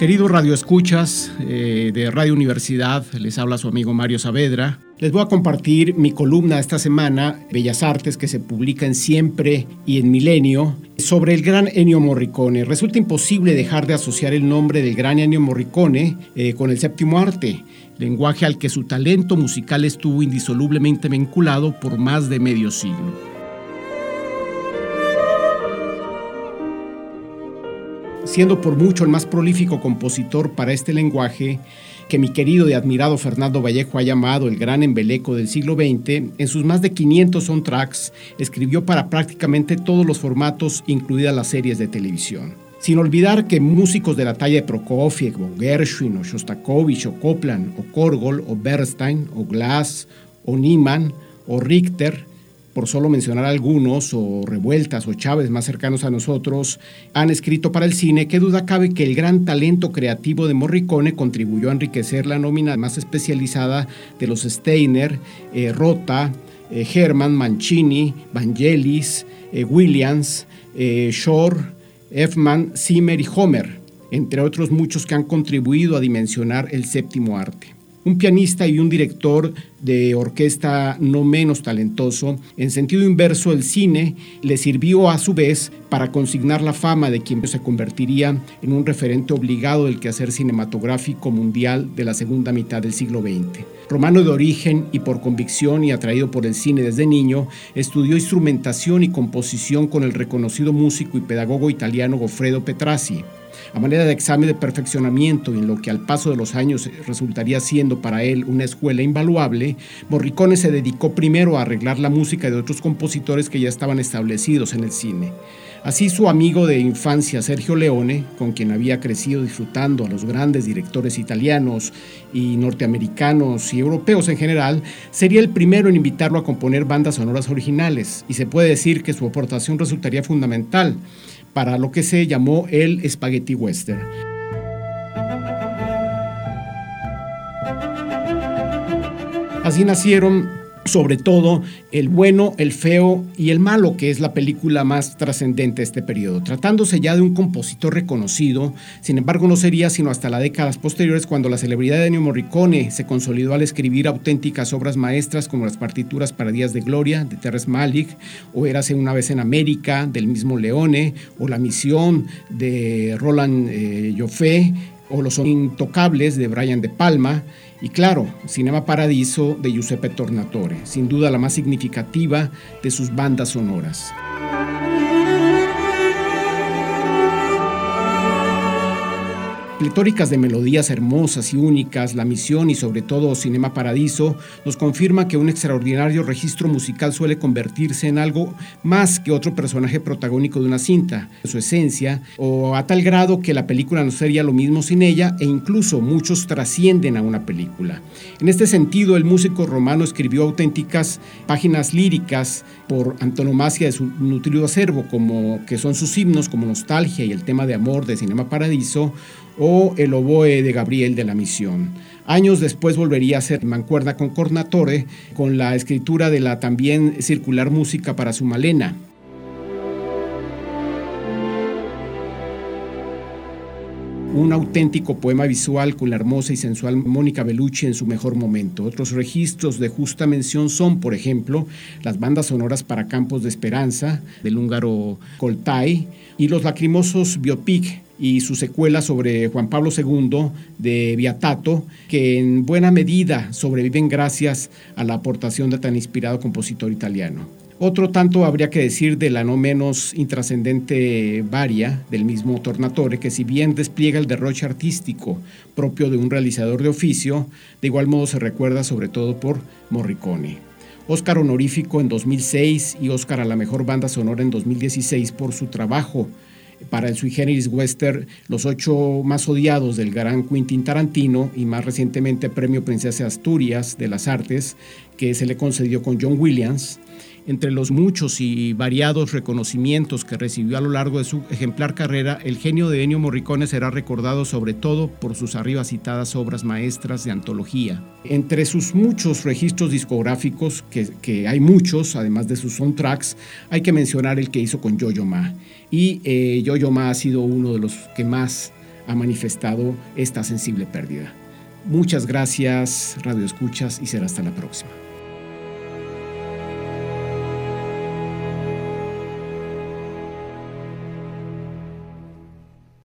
Queridos radioescuchas eh, de Radio Universidad, les habla su amigo Mario Saavedra. Les voy a compartir mi columna esta semana, Bellas Artes, que se publica en Siempre y en Milenio, sobre el gran Ennio Morricone. Resulta imposible dejar de asociar el nombre del gran Ennio Morricone eh, con el séptimo arte, lenguaje al que su talento musical estuvo indisolublemente vinculado por más de medio siglo. Siendo por mucho el más prolífico compositor para este lenguaje que mi querido y admirado Fernando Vallejo ha llamado el gran embeleco del siglo XX, en sus más de 500 soundtracks escribió para prácticamente todos los formatos, incluidas las series de televisión. Sin olvidar que músicos de la talla de Prokofiev, o Gershwin, o Shostakovich, o Copland, o Korgol, o Bernstein, o Glass, o Niemann, o Richter, por solo mencionar algunos, o Revueltas o Chávez más cercanos a nosotros, han escrito para el cine, qué duda cabe que el gran talento creativo de Morricone contribuyó a enriquecer la nómina más especializada de los Steiner, eh, Rota, eh, Herman, Mancini, Vangelis, eh, Williams, Shore, Effman, Zimmer y Homer, entre otros muchos que han contribuido a dimensionar el séptimo arte un pianista y un director de orquesta no menos talentoso, en sentido inverso el cine le sirvió a su vez para consignar la fama de quien se convertiría en un referente obligado del quehacer cinematográfico mundial de la segunda mitad del siglo XX. Romano de origen y por convicción y atraído por el cine desde niño, estudió instrumentación y composición con el reconocido músico y pedagogo italiano Goffredo Petrassi a manera de examen de perfeccionamiento en lo que al paso de los años resultaría siendo para él una escuela invaluable, Morricone se dedicó primero a arreglar la música de otros compositores que ya estaban establecidos en el cine. Así su amigo de infancia Sergio Leone, con quien había crecido disfrutando a los grandes directores italianos y norteamericanos y europeos en general, sería el primero en invitarlo a componer bandas sonoras originales, y se puede decir que su aportación resultaría fundamental para lo que se llamó el Spaghetti Western. Así nacieron sobre todo el bueno, el feo y el malo, que es la película más trascendente de este periodo. Tratándose ya de un compositor reconocido, sin embargo no sería sino hasta las décadas posteriores cuando la celebridad de Ennio Morricone se consolidó al escribir auténticas obras maestras como las partituras para Días de Gloria de Terrence Malick, o Érase una vez en América del mismo Leone, o La Misión de Roland eh, Joffé, o Los Intocables de Brian De Palma, y claro, Cinema Paradiso de Giuseppe Tornatore, sin duda la más significativa de sus bandas sonoras. Pletóricas de melodías hermosas y únicas, La Misión y sobre todo Cinema Paradiso nos confirma que un extraordinario registro musical suele convertirse en algo más que otro personaje protagónico de una cinta, su esencia, o a tal grado que la película no sería lo mismo sin ella e incluso muchos trascienden a una película. En este sentido, el músico romano escribió auténticas páginas líricas por antonomasia de su nutrido acervo, como que son sus himnos como Nostalgia y el tema de amor de Cinema Paradiso, o El oboe de Gabriel de la Misión. Años después volvería a ser mancuerna con Cornatore con la escritura de la también circular música para su Malena. Un auténtico poema visual con la hermosa y sensual Mónica Bellucci en su mejor momento. Otros registros de justa mención son, por ejemplo, las bandas sonoras para Campos de Esperanza del húngaro Koltai y los lacrimosos biopic y su secuela sobre Juan Pablo II de Viatato, que en buena medida sobreviven gracias a la aportación de tan inspirado compositor italiano. Otro tanto habría que decir de la no menos intrascendente Varia, del mismo Tornatore, que si bien despliega el derroche artístico propio de un realizador de oficio, de igual modo se recuerda sobre todo por Morricone. Oscar honorífico en 2006 y Oscar a la mejor banda sonora en 2016 por su trabajo para el sui generis western Los ocho más odiados del gran Quentin Tarantino y más recientemente Premio Princesa Asturias de las Artes que se le concedió con John Williams. Entre los muchos y variados reconocimientos que recibió a lo largo de su ejemplar carrera, el genio de Ennio Morricone será recordado sobre todo por sus arriba citadas obras maestras de antología. Entre sus muchos registros discográficos, que, hay muchos, además de sus soundtracks, hay que mencionar el que hizo con Yo-Yo Ma. Y eh, Yo-Yo Ma ha sido uno de los que más ha manifestado esta sensible pérdida. Muchas gracias, Radio Escuchas, y será hasta la próxima.